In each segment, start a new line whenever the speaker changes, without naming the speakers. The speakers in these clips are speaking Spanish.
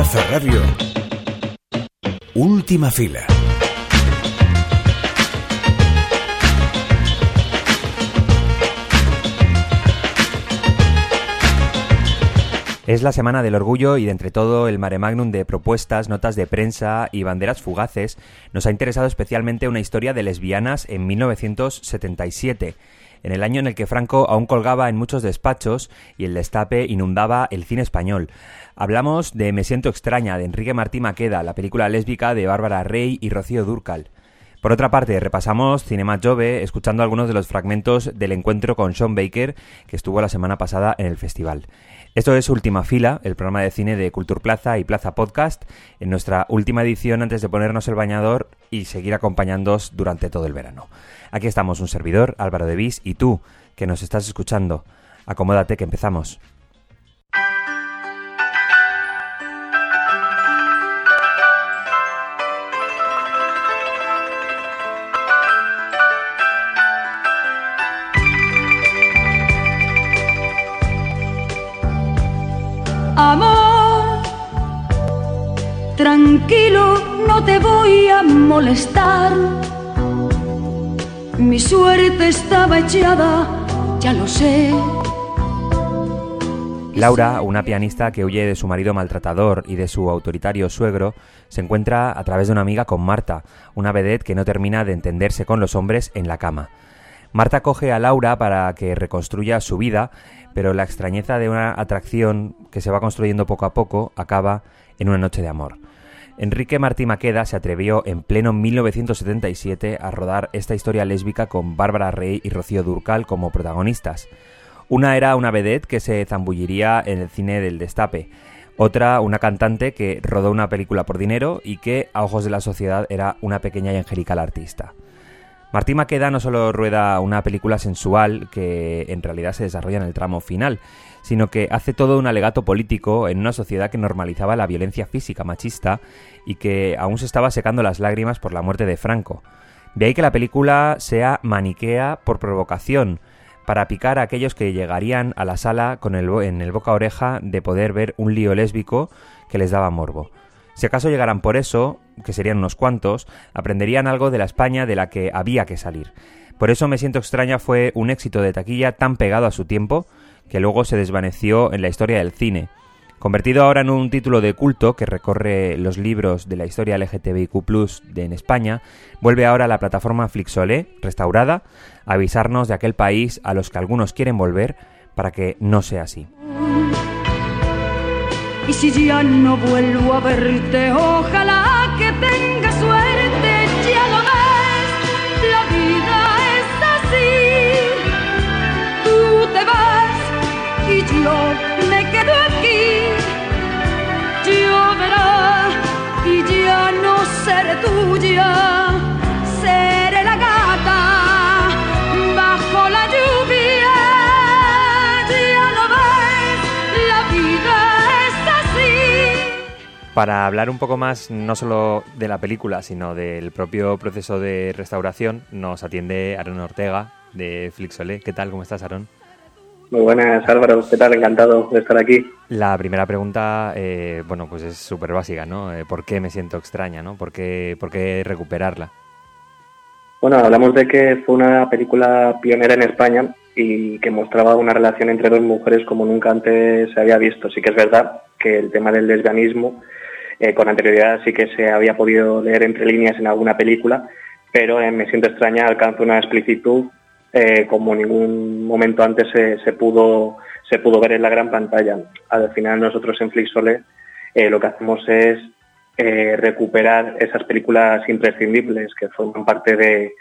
Plaza Radio. Última fila.
Es la semana del orgullo y de entre todo el mare magnum de propuestas, notas de prensa y banderas fugaces, nos ha interesado especialmente una historia de lesbianas en 1977, en el año en el que Franco aún colgaba en muchos despachos y el destape inundaba el cine español. Hablamos de Me siento extraña de Enrique Martí Maqueda, la película lésbica de Bárbara Rey y Rocío Durcal. Por otra parte, repasamos Cinema Jove escuchando algunos de los fragmentos del encuentro con Sean Baker que estuvo la semana pasada en el festival. Esto es Última Fila, el programa de cine de Cultur Plaza y Plaza Podcast, en nuestra última edición antes de ponernos el bañador y seguir acompañándoos durante todo el verano. Aquí estamos un servidor, Álvaro de Vis, y tú, que nos estás escuchando. Acomódate que empezamos.
Tranquilo, no te voy a molestar. Mi suerte estaba echada, ya lo sé.
Laura, una pianista que huye de su marido maltratador y de su autoritario suegro, se encuentra a través de una amiga con Marta, una vedette que no termina de entenderse con los hombres en la cama. Marta coge a Laura para que reconstruya su vida, pero la extrañeza de una atracción que se va construyendo poco a poco acaba en una noche de amor. Enrique Martí Maqueda se atrevió en pleno 1977 a rodar esta historia lésbica con Bárbara Rey y Rocío Durcal como protagonistas. Una era una vedette que se zambulliría en el cine del destape, otra una cantante que rodó una película por dinero y que a ojos de la sociedad era una pequeña y angelical artista. Martí Maqueda no solo rueda una película sensual que en realidad se desarrolla en el tramo final, sino que hace todo un alegato político en una sociedad que normalizaba la violencia física machista y que aún se estaba secando las lágrimas por la muerte de Franco. De ahí que la película sea maniquea por provocación, para picar a aquellos que llegarían a la sala con el, en el boca oreja de poder ver un lío lésbico que les daba morbo. Si acaso llegaran por eso, que serían unos cuantos, aprenderían algo de la España de la que había que salir. Por eso Me siento extraña fue un éxito de taquilla tan pegado a su tiempo que luego se desvaneció en la historia del cine. Convertido ahora en un título de culto que recorre los libros de la historia LGTBIQ de en España, vuelve ahora a la plataforma Flixolé, restaurada, a avisarnos de aquel país a los que algunos quieren volver para que no sea así.
Y si ya no vuelvo a ojalá
Para hablar un poco más no solo de la película, sino del propio proceso de restauración, nos atiende Aaron Ortega de Flixolé. ¿Qué tal? ¿Cómo estás, Aaron?
Muy buenas, Álvaro. ¿Qué tal? Encantado de estar aquí.
La primera pregunta, eh, bueno, pues es súper básica, ¿no? Eh, ¿Por qué me siento extraña, no? ¿Por qué, por qué recuperarla?
Bueno, hablamos de que fue una película pionera en España y que mostraba una relación entre dos mujeres como nunca antes se había visto. Sí que es verdad que el tema del lesbianismo eh, con anterioridad sí que se había podido leer entre líneas en alguna película, pero en Me siento extraña alcanza una explicitud eh, como ningún momento antes se, pudo se pudo ver en la gran pantalla. Al final nosotros en Flixole eh, lo que hacemos es eh, recuperar esas películas imprescindibles que forman parte de,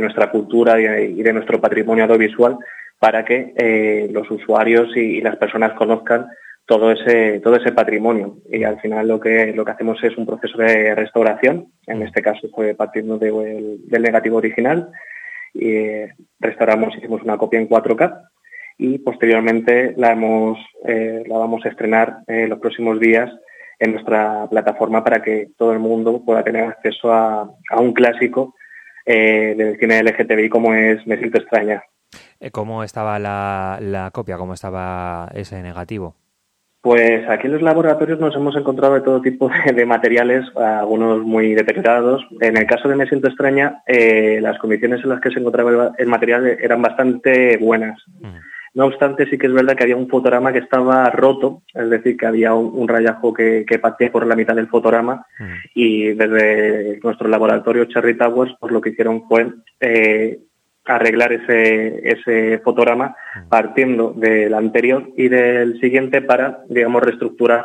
nuestra cultura y de, nuestro patrimonio audiovisual para que eh, los usuarios y las personas conozcan todo ese todo ese patrimonio y al final lo que lo que hacemos es un proceso de restauración en este caso fue partiendo de- del negativo original y eh, restauramos hicimos una copia en 4K y posteriormente la hemos eh, la vamos a estrenar eh, los próximos días en nuestra plataforma para que todo el mundo pueda tener acceso a, a un clásico eh, del cine LGTBI como es Me siento extraña.
¿Cómo estaba la, la copia? ¿Cómo estaba ese negativo?
Pues aquí en los laboratorios nos hemos encontrado de todo tipo de, materiales, algunos muy deteriorados. En el caso de Me Siento Extraña, eh, las condiciones en las que se encontraba el, material eran bastante buenas. Mm. No obstante, sí que es verdad que había un fotograma que estaba roto, es decir, que había un, rayajo que, que, partía por la mitad del fotograma mm. y desde nuestro laboratorio Cherry Towers pues lo que hicieron fue eh, arreglar ese, ese fotograma mm. partiendo del anterior y del siguiente para, digamos, reestructurar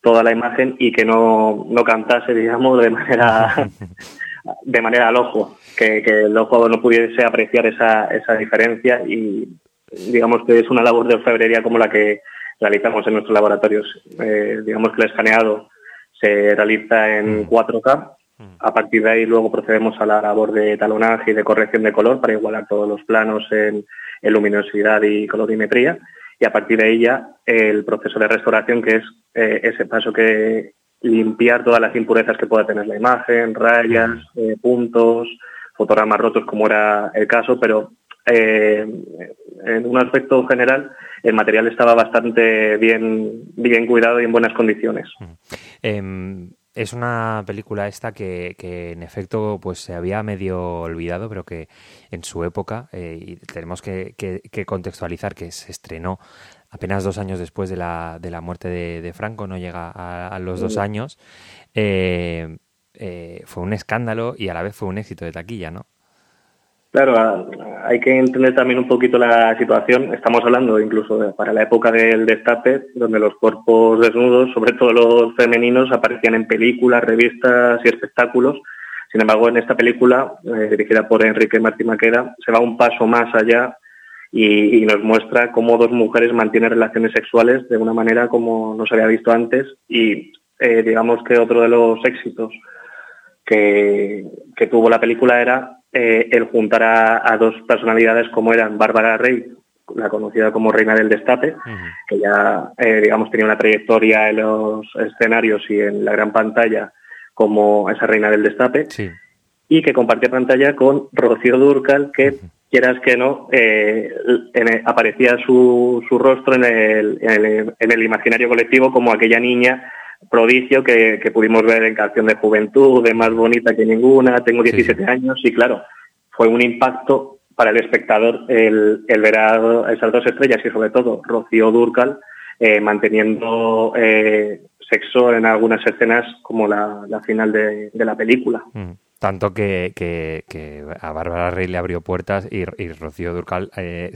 toda la imagen y que no, no cantase, digamos, de manera de manera al ojo, que, que, el ojo no pudiese apreciar esa, esa diferencia y digamos que es una labor de orfebrería como la que realizamos en nuestros laboratorios. Eh, digamos que el escaneado se realiza en 4K mm. A partir de ahí luego procedemos a la labor de talonaje y de corrección de color para igualar todos los planos en, luminosidad y colorimetría. Y a partir de ahí ya el proceso de restauración, que es eh, ese paso que limpiar todas las impurezas que pueda tener la imagen, rayas, eh, puntos, fotogramas rotos como era el caso, pero eh, en un aspecto general el material estaba bastante bien, bien cuidado y en buenas condiciones.
Em, es una película esta que, en efecto pues se había medio olvidado, pero que en su época, eh, y tenemos que, contextualizar que se estrenó apenas dos años después de la, de la muerte de, Franco, no llega a, los dos años, eh, eh, fue un escándalo y a la vez fue un éxito de taquilla, ¿no?
Claro, hay que entender también un poquito la situación. Estamos hablando incluso para la época del destape, donde los cuerpos desnudos, sobre todo los femeninos, aparecían en películas, revistas y espectáculos. Sin embargo, en esta película, eh, dirigida por Enrique Martín Maqueda, se va un paso más allá y, nos muestra cómo dos mujeres mantienen relaciones sexuales de una manera como no se había visto antes y eh, digamos que otro de los éxitos que tuvo la película era eh, el juntar a, dos personalidades como eran Bárbara Rey, la conocida como Reina del Destape, que ya, eh, digamos, tenía una trayectoria en los escenarios y en la gran pantalla como esa Reina del Destape, y que compartía pantalla con Rocío Durcal, que, quieras que no, eh, aparecía su, su rostro en el, en el imaginario colectivo como aquella niña prodigio que, pudimos ver en Canción de Juventud, de Más Bonita que Ninguna, tengo 17 años y claro, fue un impacto para el espectador el, el ver a esas dos estrellas y sobre todo Rocío Durcal eh, manteniendo eh, sexo en algunas escenas como la, final de, la película.
Mm. Tanto que, que, a Bárbara Rey le abrió puertas y, Rocío Durcal, eh,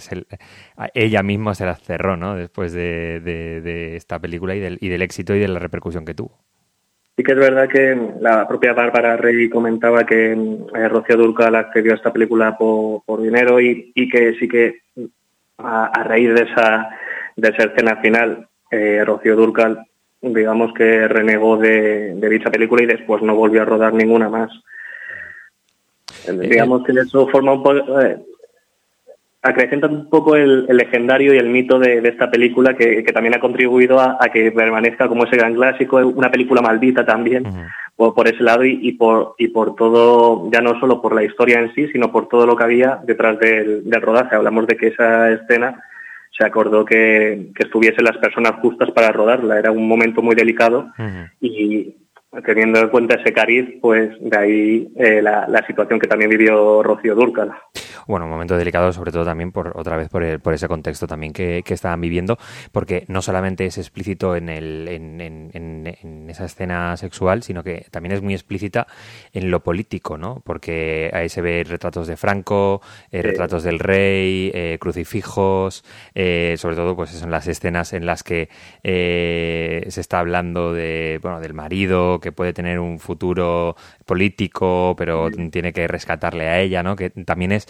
ella misma se las cerró, ¿no? Después de, esta película y del, y del éxito y de la repercusión que tuvo.
Sí que es verdad que la propia Bárbara Rey comentaba que eh, Rocío Durcal accedió a esta película por, dinero y, que sí que a, raíz de esa, de esa escena final, eh, Rocío Durcal digamos que renegó de, de dicha película y después no volvió a rodar ninguna más. Eh, digamos que eso forma un poco, eh, acrecenta un poco el, legendario y el mito de, esta película que, también ha contribuido a, que permanezca como ese gran clásico, una película maldita también, por, ese lado y, por, y por todo, ya no solo por la historia en sí, sino por todo lo que había detrás del, rodaje. Hablamos de que esa escena se acordó que, que estuviesen las personas justas para rodarla. Era un momento muy delicado y, teniendo en cuenta ese cariz, pues de ahí eh, la, la, situación que también vivió Rocío Dúrcal.
Bueno, un momento delicado, sobre todo también por otra vez por, el, por ese contexto también que, que, estaban viviendo, porque no solamente es explícito en, el, en, en, en, esa escena sexual, sino que también es muy explícita en lo político, ¿no? Porque ahí se ve retratos de Franco, eh, retratos del rey, eh, crucifijos, eh, sobre todo pues son las escenas en las que se está hablando de, bueno, del marido que puede tener un futuro político, pero tiene que rescatarle a ella, ¿no? Que también es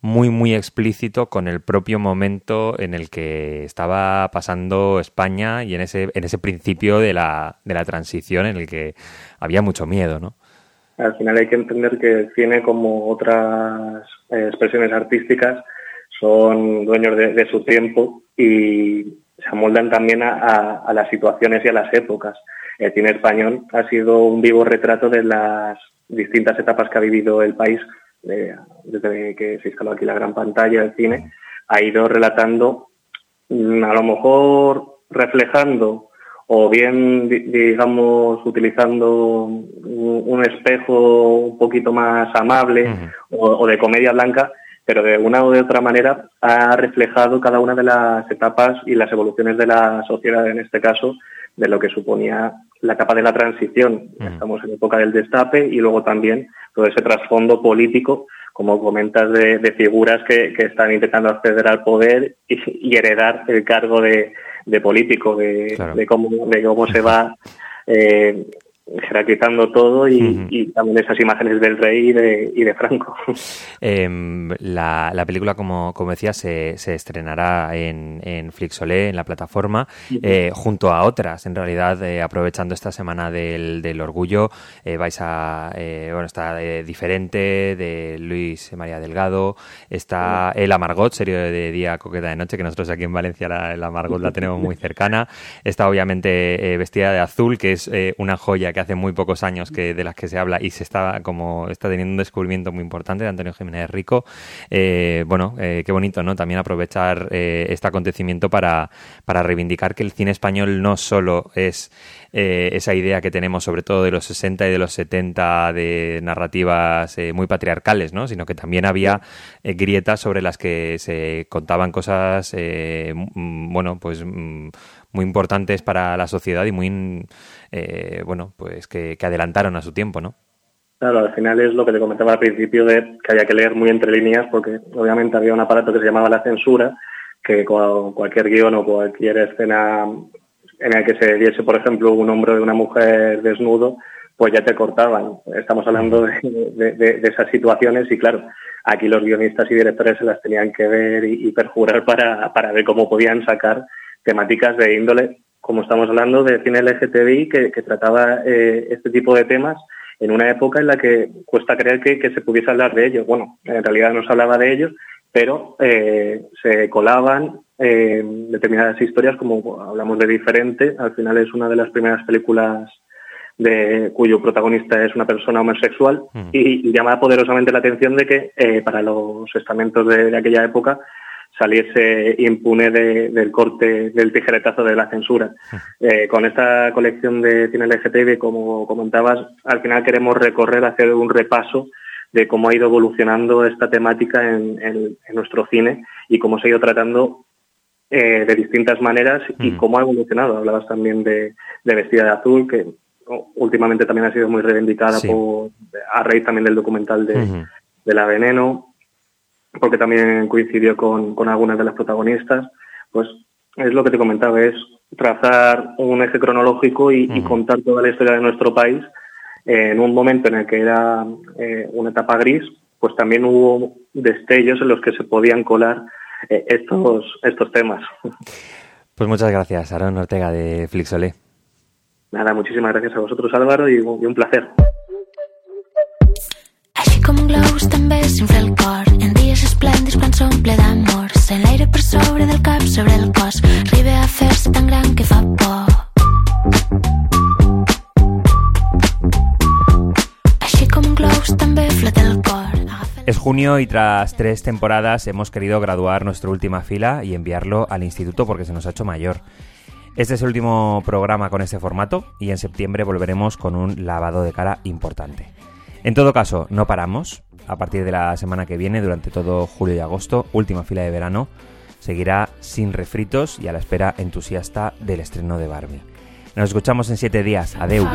muy, muy explícito con el propio momento en el que estaba pasando España y en ese, en ese principio de la, de la transición en el que había mucho miedo, ¿no?
Al final hay que entender que el cine, como otras eh, expresiones artísticas, son dueños de, su tiempo y se amoldan también a, las situaciones y a las épocas. El cine español ha sido un vivo retrato de las distintas etapas que ha vivido el país desde que se instaló aquí la gran pantalla del cine, ha ido relatando, mm, a lo mejor reflejando o bien, digamos, utilizando un, espejo un poquito más amable o, de comedia blanca, pero de una u de otra manera ha reflejado cada una de las etapas y las evoluciones de la sociedad, en este caso, de lo que suponía la etapa de la transición. Estamos en época del destape y luego también todo ese trasfondo político, como comentas, de, figuras que, están intentando acceder al poder y, heredar el cargo de, político, de, cómo, de cómo se va eh, jerarquizando todo y, también esas imágenes del rey y de, Franco.
Em, la, película, como, como decía, se, se estrenará en, en Flixolé, en la plataforma, eh, junto a otras. En realidad, eh, aprovechando esta semana del, del orgullo, eh, vais a... bueno, está Diferente, de Luis María Delgado, está El Amargot, serie de día, coqueta de noche, que nosotros aquí en Valencia la, el Amargot la tenemos muy cercana. Está obviamente Vestida de Azul, que es una joya que hace muy pocos años que de las que se habla y se está como está teniendo un descubrimiento muy importante de Antonio Jiménez Rico. Eh, bueno, eh, qué bonito, ¿no? También aprovechar eh, este acontecimiento para, para reivindicar que el cine español no solo es esa idea que tenemos sobre todo de los 60 y de los 70 de narrativas muy patriarcales, ¿no? Sino que también había grietas sobre las que se contaban cosas, bueno, pues muy importantes para la sociedad y muy, eh, bueno, pues que, adelantaron a su tiempo, ¿no?
Claro, al final es lo que te comentaba al principio de que había que leer muy entre líneas porque obviamente había un aparato que se llamaba la censura, que cualquier guion o cualquier escena en el que se diese, por ejemplo, un hombre de una mujer desnudo, pues ya te cortaban. Estamos hablando de, esas situaciones y claro, aquí los guionistas y directores se las tenían que ver y, perjurar para, para ver cómo podían sacar temáticas de índole, como estamos hablando, de cine LGTBI que, trataba eh, este tipo de temas en una época en la que cuesta creer que, se pudiese hablar de ellos. Bueno, en realidad no se hablaba de ellos, pero eh, se colaban eh, determinadas historias, como hablamos de Diferente, al final es una de las primeras películas de cuyo protagonista es una persona homosexual y, llama poderosamente la atención de que para los estamentos de, aquella época saliese impune del corte del tijeretazo de la censura. Eh, con esta colección de cine LGTB, como comentabas, al final queremos recorrer, hacer un repaso de cómo ha ido evolucionando esta temática en, nuestro cine y cómo se ha ido tratando eh, de distintas maneras y cómo ha evolucionado. Hablabas también de, Vestida de Azul, que últimamente también ha sido muy reivindicada por, a raíz también del documental de, de La Veneno porque también coincidió con, algunas de las protagonistas, pues es lo que te comentaba, es trazar un eje cronológico y, contar toda la historia de nuestro país en un momento en el que era eh, una etapa gris, pues también hubo destellos en los que se podían colar eh, estos, estos temas.
Pues muchas gracias, Aaron Ortega de Flixolé.
Nada, muchísimas gracias a vosotros, Álvaro, y un placer.
El sobre del cap sobre el fer-se tan gran que fa
Es junio y tras tres temporadas hemos querido graduar nuestra última fila y enviarlo al instituto porque se nos ha hecho mayor. Este es el último programa con este formato y en septiembre volveremos con un lavado de cara importante. En todo caso, no paramos. A partir de la semana que viene, durante todo julio y agosto, última fila de verano, seguirá sin refritos y a la espera entusiasta del estreno de Barbie. Nos escuchamos en siete días. Adeu.